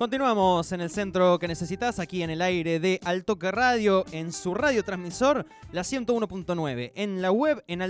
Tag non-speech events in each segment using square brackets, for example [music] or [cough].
Continuamos en el centro que necesitas, aquí en el aire de Altoque Radio, en su radiotransmisor, la 101.9, en la web, en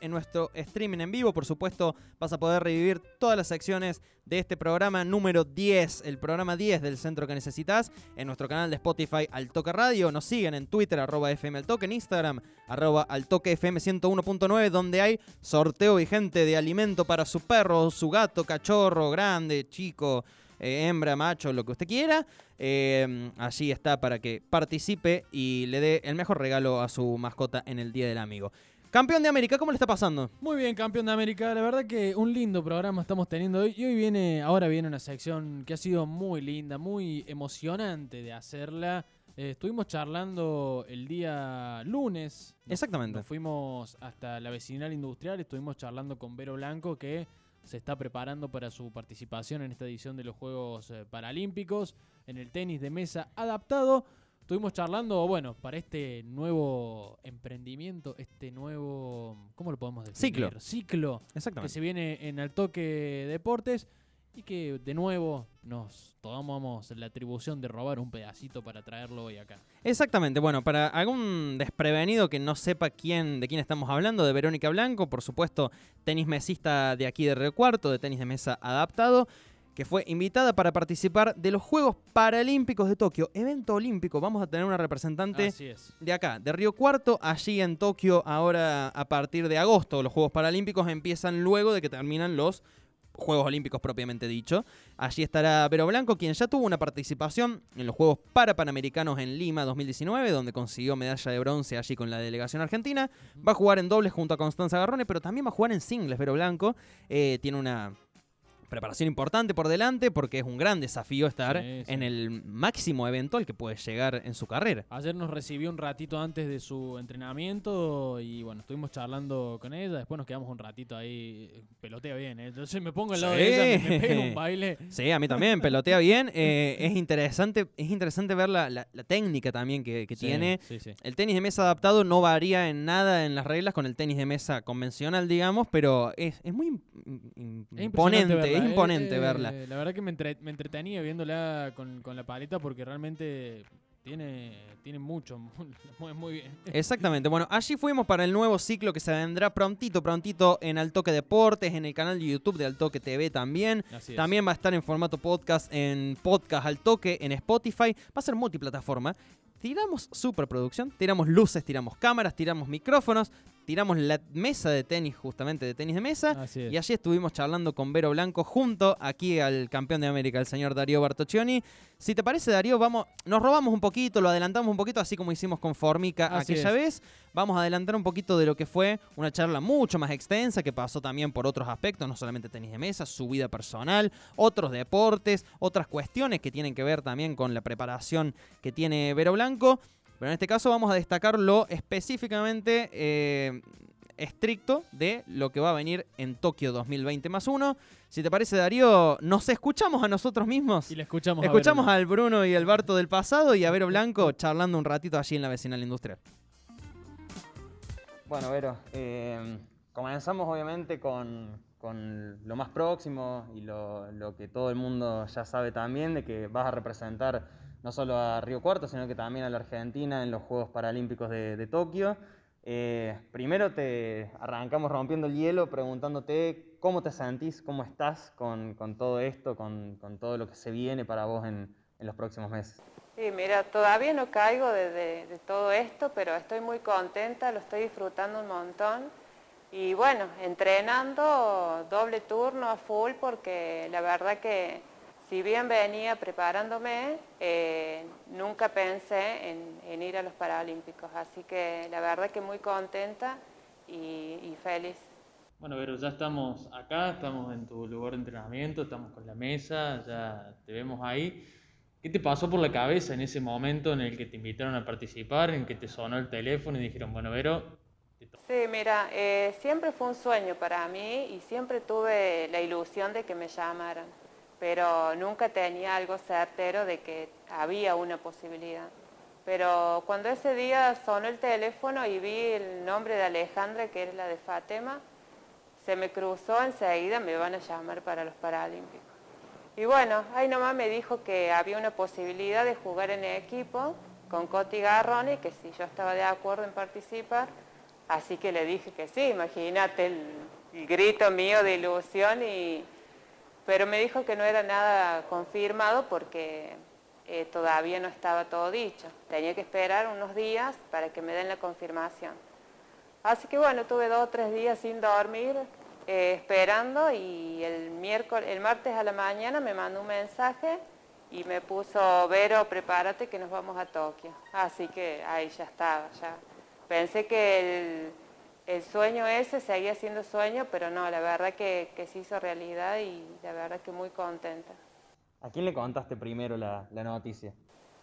en nuestro streaming en vivo. Por supuesto, vas a poder revivir todas las secciones de este programa número 10, el programa 10 del centro que necesitas, en nuestro canal de Spotify Altoque Radio. Nos siguen en Twitter, arroba FM Altoque, en Instagram, arroba Altoque FM 101.9, donde hay sorteo vigente de alimento para su perro, su gato, cachorro, grande, chico. eh, hembra, macho, lo que usted quiera. Eh, allí está para que participe y le dé el mejor regalo a su mascota en el Día del Amigo. Campeón de América, ¿cómo le está pasando? Muy bien, campeón de América. La verdad que un lindo programa estamos teniendo hoy. Y hoy viene, ahora viene una sección que ha sido muy linda, muy emocionante de hacerla. Eh, estuvimos charlando el día lunes. Nos- Exactamente. Nos fuimos hasta la vecinal industrial. Estuvimos charlando con Vero Blanco, que se está preparando para su participación en esta edición de los Juegos eh, Paralímpicos en el tenis de mesa adaptado. Estuvimos charlando, bueno, para este nuevo emprendimiento, este nuevo, ¿cómo lo podemos decir? Ciclo. Ciclo que Exactamente. se viene en Altoque Deportes y que de nuevo nos tomamos la atribución de robar un pedacito para traerlo hoy acá. Exactamente, bueno, para algún desprevenido que no sepa quién, de quién estamos hablando, de Verónica Blanco, por supuesto, tenis mesista de aquí de Río Cuarto, de tenis de mesa adaptado, que fue invitada para participar de los Juegos Paralímpicos de Tokio, evento olímpico. Vamos a tener una representante de acá, de Río Cuarto, allí en Tokio, ahora a partir de agosto. Los Juegos Paralímpicos empiezan luego de que terminan los Juegos Olímpicos propiamente dicho. Allí estará Vero Blanco, quien ya tuvo una participación en los Juegos Parapanamericanos en Lima 2019, donde consiguió medalla de bronce allí con la delegación argentina. Va a jugar en dobles junto a Constanza Garrone, pero también va a jugar en singles, Vero Blanco. Eh, tiene una preparación importante por delante porque es un gran desafío estar Sí, sí. en el máximo evento al que puede llegar en su carrera. Ayer nos recibió un ratito antes de su entrenamiento y bueno, estuvimos charlando con ella, después nos quedamos un ratito ahí, pelotea bien, ¿eh? entonces me pongo al lado de ella, me, me pego un baile. Sí, a mí también, pelotea bien. Eh, es interesante, es interesante ver la, la- la técnica también que, tiene. El tenis de mesa adaptado no varía en nada en las reglas con el tenis de mesa convencional, digamos, pero es, es muy imponente, es eh, imponente eh, verla. La verdad que me, entre- me entretenía viéndola con, con la paleta porque realmente tiene, tiene mucho, [laughs] mueve muy bien. Exactamente. Bueno, allí fuimos para el nuevo ciclo que se vendrá prontito, prontito en Altoque Deportes, en el canal de YouTube de Altoque TV también. Así es. También va a estar en formato podcast en Podcast al Toque, en Spotify. Va a ser multiplataforma. Tiramos superproducción, tiramos luces, tiramos cámaras, tiramos micrófonos, tiramos la mesa de tenis, justamente de tenis de mesa. Y allí estuvimos charlando con Vero Blanco junto aquí al campeón de América, el señor Darío Bartoccioni. Si te parece, Darío, vamos, nos robamos un poquito, lo adelantamos un poquito, así como hicimos con Formica Así aquella es. vez. Vamos a adelantar un poquito de lo que fue una charla mucho más extensa, que pasó también por otros aspectos, no solamente tenis de mesa, su vida personal, otros deportes, otras cuestiones que tienen que ver también con la preparación que tiene Vero Blanco. Pero en este caso vamos a destacar lo específicamente eh, estricto de lo que va a venir en Tokio 2020 más uno. Si te parece, Darío, nos escuchamos a nosotros mismos. Y la escuchamos. Escuchamos a al Bruno y al Barto del pasado y a Vero Blanco charlando un ratito allí en la vecinal industrial. Bueno, Vero, eh, comenzamos obviamente con, con lo más próximo y lo, lo que todo el mundo ya sabe también, de que vas a representar no solo a Río Cuarto, sino que también a la Argentina en los Juegos Paralímpicos de, de Tokio. Eh, primero te arrancamos rompiendo el hielo preguntándote cómo te sentís, cómo estás con, con todo esto, con, con todo lo que se viene para vos en, en los próximos meses. Sí, mira, todavía no caigo de, de- de todo esto, pero estoy muy contenta, lo estoy disfrutando un montón. Y bueno, entrenando doble turno a full porque la verdad que si bien venía preparándome, eh, nunca pensé en, ir a los Paralímpicos, así que la verdad que muy contenta y, feliz. Bueno, pero ya estamos acá, estamos en tu lugar de entrenamiento, estamos con la mesa, ya te vemos ahí. ¿Qué te pasó por la cabeza en ese momento en el que te invitaron a participar, en que te sonó el teléfono y dijeron, bueno, Vero, Sí, mira, eh, siempre fue un sueño para mí y siempre tuve la ilusión de que me llamaran pero nunca tenía algo certero de que había una posibilidad. Pero cuando ese día sonó el teléfono y vi el nombre de Alejandra, que era la de Fátima, se me cruzó enseguida, me van a llamar para los Paralímpicos. Y bueno, ahí nomás me dijo que había una posibilidad de jugar en equipo con Coti Garrone, que si yo estaba de acuerdo en participar, así que le dije que sí, imagínate el grito mío de ilusión y pero me dijo que no era nada confirmado porque eh, todavía no estaba todo dicho. Tenía que esperar unos días para que me den la confirmación. Así que bueno, tuve dos o tres días sin dormir, eh, esperando y el, miércoles, el martes a la mañana me mandó un mensaje y me puso, Vero, prepárate que nos vamos a Tokio. Así que ahí ya estaba, ya. Pensé que el el sueño ese seguía siendo sueño, pero no, la verdad que, se hizo realidad y la verdad que muy contenta. ¿A quién le contaste primero la, noticia?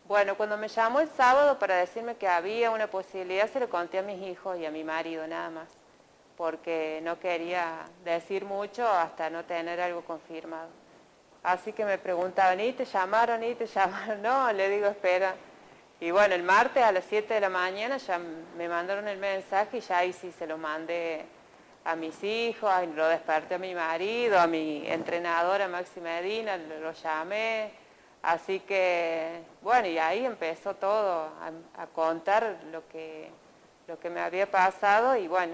Bueno, cuando me llamó el sábado para decirme que había una posibilidad, se lo conté a mis hijos y a mi marido nada más, porque no quería decir mucho hasta no tener algo confirmado. Así que me preguntaban, ¿y te llamaron? ¿y te llamaron? [laughs] No, le digo, espera, y bueno, el martes a las 7 de la mañana ya me mandaron el mensaje y ya ahí sí se lo mandé a mis hijos, lo desperté a mi marido, a mi entrenadora Maxi Medina, lo, llamé. Así que, bueno, y ahí empezó todo a, contar lo que, lo que me había pasado y bueno,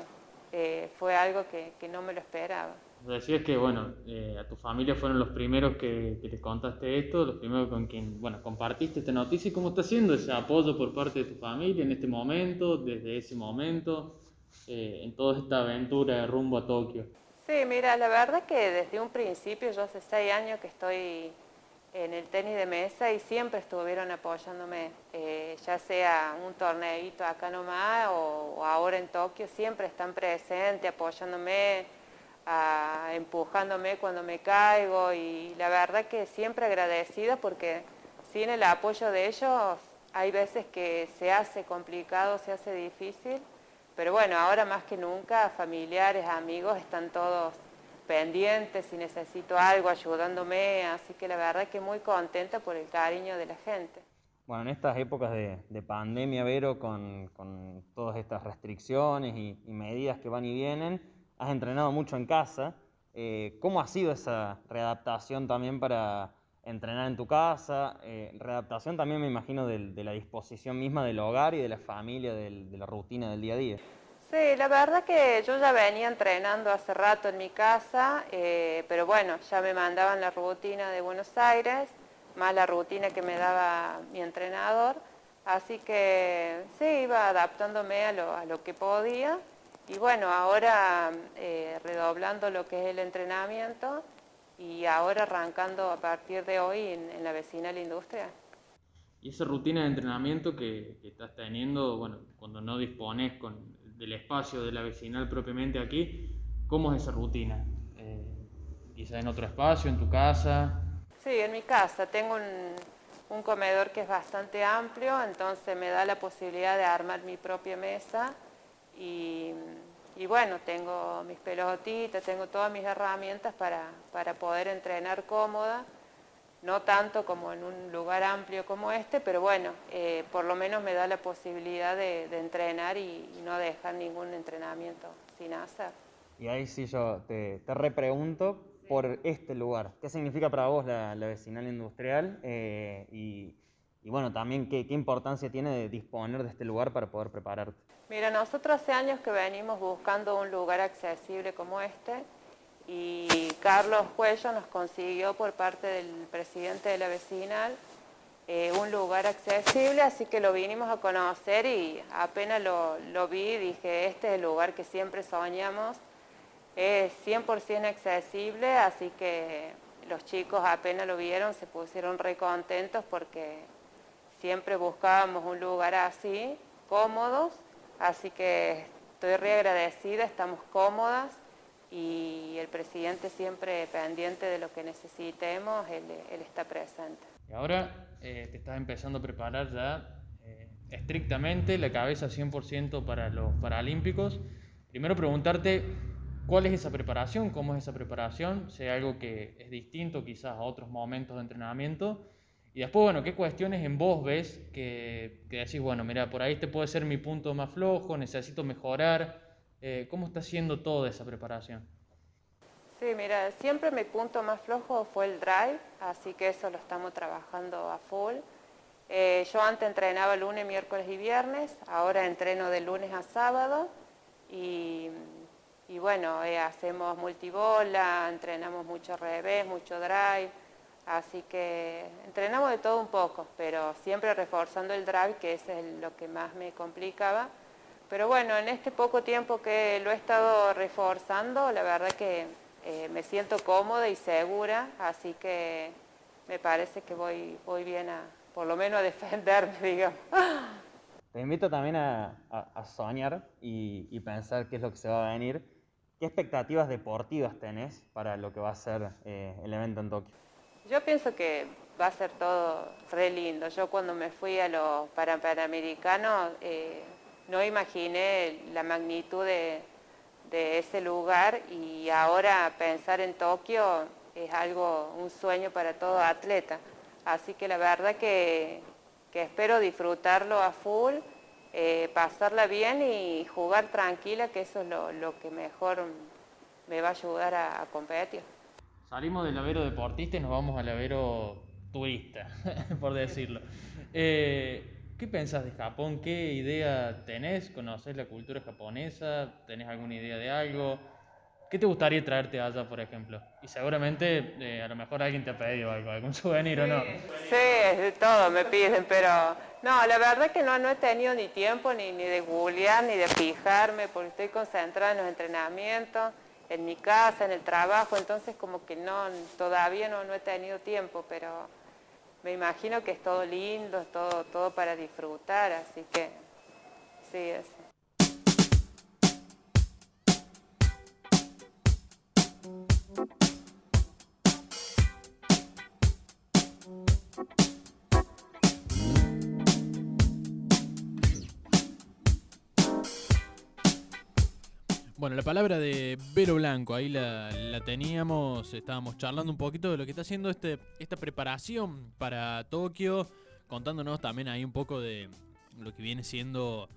eh, fue algo que no me lo esperaba. Decías que, bueno, eh, a tu familia fueron los primeros que, que, te contaste esto, los primeros con quien, bueno, compartiste esta noticia. ¿Y cómo está siendo ese apoyo por parte de tu familia en este momento, desde ese momento, eh, en toda esta aventura de rumbo a Tokio? Sí, mira, la verdad que desde un principio, yo hace seis años que estoy en el tenis de mesa y siempre estuvieron apoyándome, eh, ya sea un torneito acá nomás o, o ahora en Tokio, siempre están presentes apoyándome empujándome cuando me caigo y la verdad que siempre agradecida porque sin el apoyo de ellos hay veces que se hace complicado, se hace difícil, pero bueno, ahora más que nunca familiares, amigos están todos pendientes, si necesito algo, ayudándome, así que la verdad que muy contenta por el cariño de la gente. Bueno, en estas épocas de, pandemia, Vero, con, todas estas restricciones y medidas que van y vienen, has entrenado mucho en casa. Eh, ¿Cómo ha sido esa readaptación también para entrenar en tu casa? Eh, readaptación también me imagino de, la disposición misma del hogar y de la familia, de la rutina del día a día. Sí, la verdad que yo ya venía entrenando hace rato en mi casa, eh, pero bueno, ya me mandaban la rutina de Buenos Aires, más la rutina que me daba mi entrenador, así que sí, iba adaptándome a lo, a lo que podía y bueno, ahora eh, redoblando lo que es el entrenamiento y ahora arrancando a partir de hoy en, la vecina la industria. Y esa rutina de entrenamiento que, estás teniendo, bueno, cuando no dispones con, del espacio de la vecinal propiamente aquí, ¿cómo es esa rutina? Eh, ¿Quizá en otro espacio, en tu casa? Sí, en mi casa. Tengo un, un comedor que es bastante amplio, entonces me da la posibilidad de armar mi propia mesa y, bueno, tengo mis pelotitas, tengo todas mis herramientas para, poder entrenar cómoda, no tanto como en un lugar amplio como este, pero bueno, eh, por lo menos me da la posibilidad de, entrenar y, no dejar ningún entrenamiento sin hacer. Y ahí sí yo te, repregunto por este lugar. ¿Qué significa para vos la, vecinal industrial? Eh, y, y, bueno, también qué, importancia tiene de disponer de este lugar para poder prepararte. Mira, nosotros hace años que venimos buscando un lugar accesible como este y Carlos Cuello nos consiguió por parte del presidente de la vecinal eh, un lugar accesible, así que lo vinimos a conocer y apenas lo, lo vi dije, este es el lugar que siempre soñamos, es 100% accesible, así que los chicos apenas lo vieron se pusieron re contentos porque siempre buscábamos un lugar así, cómodos, así que estoy re agradecida, estamos cómodas y el presidente siempre pendiente de lo que necesitemos, él, está presente. Y ahora eh, te estás empezando a preparar ya eh, estrictamente la cabeza 100% para los Paralímpicos. Primero preguntarte cuál es esa preparación, cómo es esa preparación, si hay algo que es distinto quizás a otros momentos de entrenamiento. Y después, bueno, ¿qué cuestiones en vos ves que, decís, bueno, mira, por ahí este puede ser mi punto más flojo, necesito mejorar? Eh, ¿Cómo está siendo toda esa preparación? Sí, mira, siempre mi punto más flojo fue el drive, así que eso lo estamos trabajando a full. Eh, yo antes entrenaba lunes, miércoles y viernes, ahora entreno de lunes a sábado y, bueno, eh, hacemos multibola, entrenamos mucho revés, mucho drive, así que entrenamos de todo un poco, pero siempre reforzando el drive, que es lo que más me complicaba. Pero bueno, en este poco tiempo que lo he estado reforzando, la verdad que eh, me siento cómoda y segura, así que me parece que voy, voy bien a, por lo menos a defenderme, [laughs] digamos. Te invito también a, soñar y, pensar qué es lo que se va a venir. ¿Qué expectativas deportivas tenés para lo que va a ser eh, el evento en Tokio? Yo pienso que va a ser todo re lindo. Yo cuando me fui a los Panamericanos eh, no imaginé la magnitud de, ese lugar y ahora pensar en Tokio es algo, un sueño para todo atleta. Así que la verdad que, espero disfrutarlo a full, eh, pasarla bien y jugar tranquila, que eso es lo, que mejor me va a ayudar a, competir. Salimos del lavero deportista y nos vamos al lavero turista, [laughs] por decirlo. Eh, ¿Qué pensás de Japón? ¿Qué idea tenés? ¿Conocés la cultura japonesa? ¿Tenés alguna idea de algo? ¿Qué te gustaría traerte allá, por ejemplo? Y seguramente eh, a lo mejor alguien te ha pedido algo, algún souvenir o no. Sí, de todo me piden, pero no, la verdad es que no, no he tenido ni tiempo ni de googlear ni de fijarme, porque estoy concentrada en los entrenamientos, en mi casa, en el trabajo, entonces como que no, todavía no, no he tenido tiempo, pero me imagino que es todo lindo, es todo, todo para disfrutar, así que sí, es. Bueno, la palabra de Vero Blanco, ahí la, teníamos, estábamos charlando un poquito de lo que está haciendo este, esta preparación para Tokio, contándonos también ahí un poco de lo que viene siendo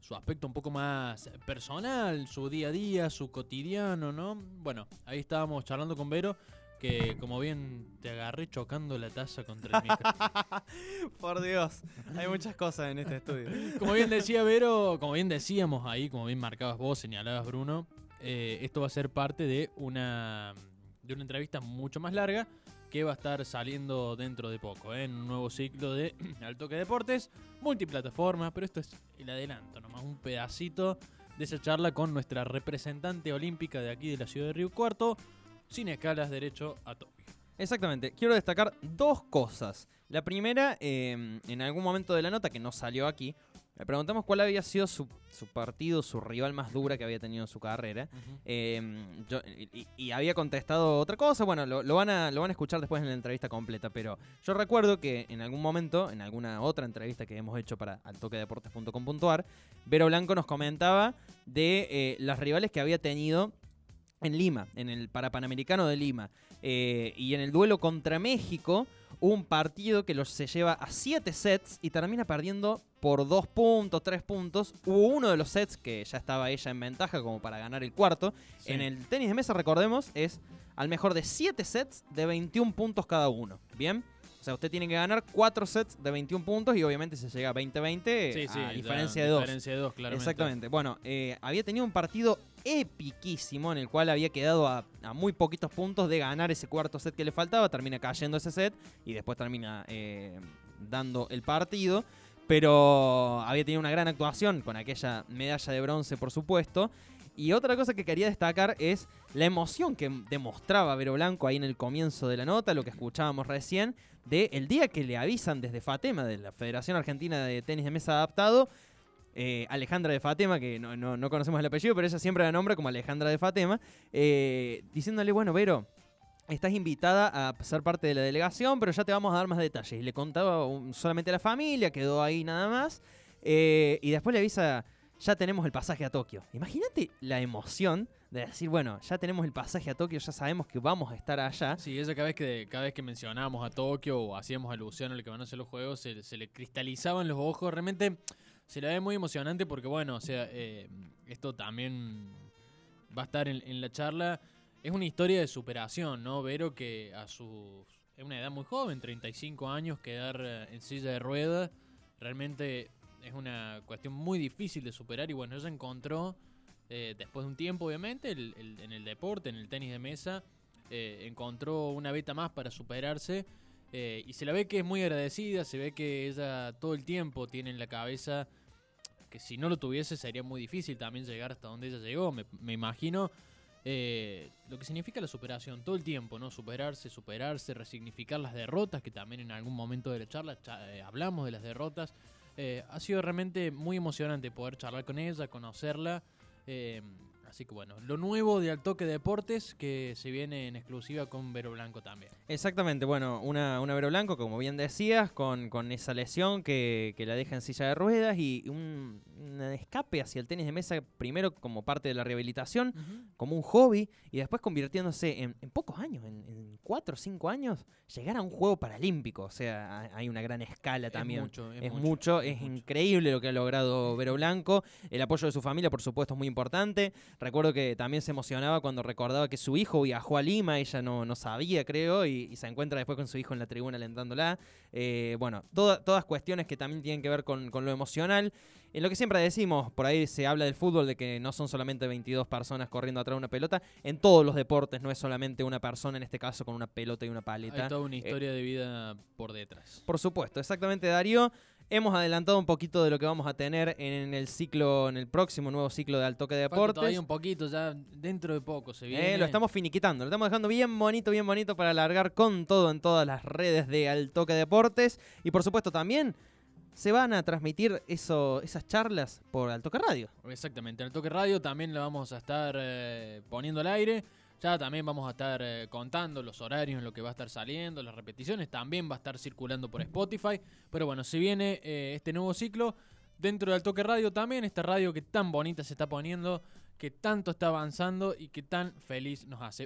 su aspecto un poco más personal, su día a día, su cotidiano, ¿no? Bueno, ahí estábamos charlando con Vero que como bien te agarré chocando la taza contra el micro. [laughs] Por Dios, hay muchas cosas en este estudio. Como bien decía Vero, como bien decíamos ahí, como bien marcabas vos, señalabas Bruno, eh, esto va a ser parte de una, de una entrevista mucho más larga que va a estar saliendo dentro de poco, ¿eh? en un nuevo ciclo de [clears throat] Altoque Deportes, multiplataforma, pero esto es el adelanto, nomás un pedacito de esa charla con nuestra representante olímpica de aquí de la ciudad de Río Cuarto, sin escalas, derecho a Tokio. Exactamente. Quiero destacar dos cosas. La primera, em, en algún momento de la nota que no salió aquí, le preguntamos cuál había sido su, partido, su rival más dura que había tenido en su carrera. Em, y, había contestado otra cosa. Bueno, lo, van a, lo van a escuchar después en la entrevista completa. Pero yo recuerdo que en algún momento, en alguna otra entrevista que hemos hecho para altoquedeportes.com.ar, Vero Blanco nos comentaba de eh, las rivales que había tenido en Lima, en el Parapanamericano de Lima. Eh, y en el duelo contra México, un partido que los, se lleva a 7 sets y termina perdiendo por 2 puntos, 3 puntos. Hubo uno de los sets que ya estaba ella en ventaja como para ganar el cuarto. En el tenis de mesa, recordemos, es al mejor de 7 sets de 21 puntos cada uno. ¿Bien? O sea, usted tiene que ganar 4 sets de 21 puntos y obviamente se llega a 20-20 a diferencia de 2. Diferencia de 2, claramente. Exactamente. Bueno, eh, había tenido un partido epiquísimo en el cual había quedado a, muy poquitos puntos de ganar ese cuarto set que le faltaba. Termina cayendo ese set y después termina eh, dando el partido. Pero había tenido una gran actuación con aquella medalla de bronce, por supuesto. y otra cosa que quería destacar es la emoción que demostraba Vero Blanco ahí en el comienzo de la nota, lo que escuchábamos recién, de el día que le avisan desde Fatema, de la Federación Argentina de Tenis de Mesa Adaptado, eh, Alejandra de Fatema, que no, no- no conocemos el apellido, pero ella siempre la nombra como Alejandra de Fatema, eh, diciéndole, bueno, Vero, estás invitada a ser parte de la delegación, pero ya te vamos a dar más detalles. Le contaba solamente a la familia, quedó ahí nada más, eh, y después le avisa, ya tenemos el pasaje a Tokio. Imagínate la emoción de decir, bueno, ya tenemos el pasaje a Tokio, ya sabemos que vamos a estar allá. Sí, ella cada vez que cada vez que mencionábamos a Tokio o hacíamos alusión a lo que van a ser los juegos, se, se le cristalizaban los ojos. Realmente se la ve muy emocionante porque, bueno, o sea, eh, esto también va a estar en, la charla. Es una historia de superación, ¿no? Vero que a su es una edad muy joven, 35 años, quedar eh, en silla de ruedas, realmente es una cuestión muy difícil de superar y bueno, ella encontró, eh, después de un tiempo obviamente, el- el- en el deporte, en el tenis de mesa, eh, encontró una beta más para superarse eh, y se la ve que es muy agradecida, se ve que ella todo el tiempo tiene en la cabeza que si no lo tuviese sería muy difícil también llegar hasta donde ella llegó, me, imagino. eh, lo que significa la superación todo el tiempo, ¿no? Superarse, superarse, resignificar las derrotas, que también en algún momento de la charla cha- eh, hablamos de las derrotas. Ha sido realmente muy emocionante poder charlar con ella, conocerla. Así que bueno, lo nuevo de Altoque Deportes que se viene en exclusiva con Vero Blanco también. Exactamente, bueno, una, una Vero Blanco, como bien decías, con, con esa lesión que, que la deja en silla de ruedas y un, un escape hacia el tenis de mesa, primero como parte de la rehabilitación, como un hobby, y después convirtiéndose en, en pocos años, en, en cuatro o cinco años, llegar a un juego paralímpico. O sea, ha- hay una gran escala también. Es mucho, es, Es mucho, mucho, es mucho. increíble lo que ha logrado Vero Blanco. El apoyo de su familia, por supuesto, es muy importante. Recuerdo que también se emocionaba cuando recordaba que su hijo viajó a Lima, ella no, no sabía, creo, y, y se encuentra después con su hijo en la tribuna alentándola. Eh, bueno, toda- todas cuestiones que también tienen que ver con, con lo emocional. En lo que siempre decimos, por ahí se habla del fútbol, de que no son solamente 22 personas corriendo atrás de una pelota. En todos los deportes no es solamente una persona, en este caso con una pelota y una paleta. Hay toda una historia de vida por detrás. Por supuesto, exactamente Darío. Hemos adelantado un poquito de lo que vamos a tener en el ciclo, en el próximo nuevo ciclo de Altoque de Falta Deportes. todavía un poquito, ya dentro de poco se viene. Eh, lo estamos finiquitando, lo estamos dejando bien bonito, bien bonito para alargar con todo en todas las redes de Altoque Deportes. Y por supuesto también se van a transmitir eso, esas charlas por Altoque Radio. Exactamente, en el Toque Radio también le vamos a estar eh, poniendo al aire. Ya también vamos a estar eh, contando los horarios en lo que va a estar saliendo, las repeticiones. También va a estar circulando por Spotify. Pero bueno, si viene eh, este nuevo ciclo, dentro del Toque Radio también, esta radio que tan bonita se está poniendo, que tanto está avanzando y que tan feliz nos hace.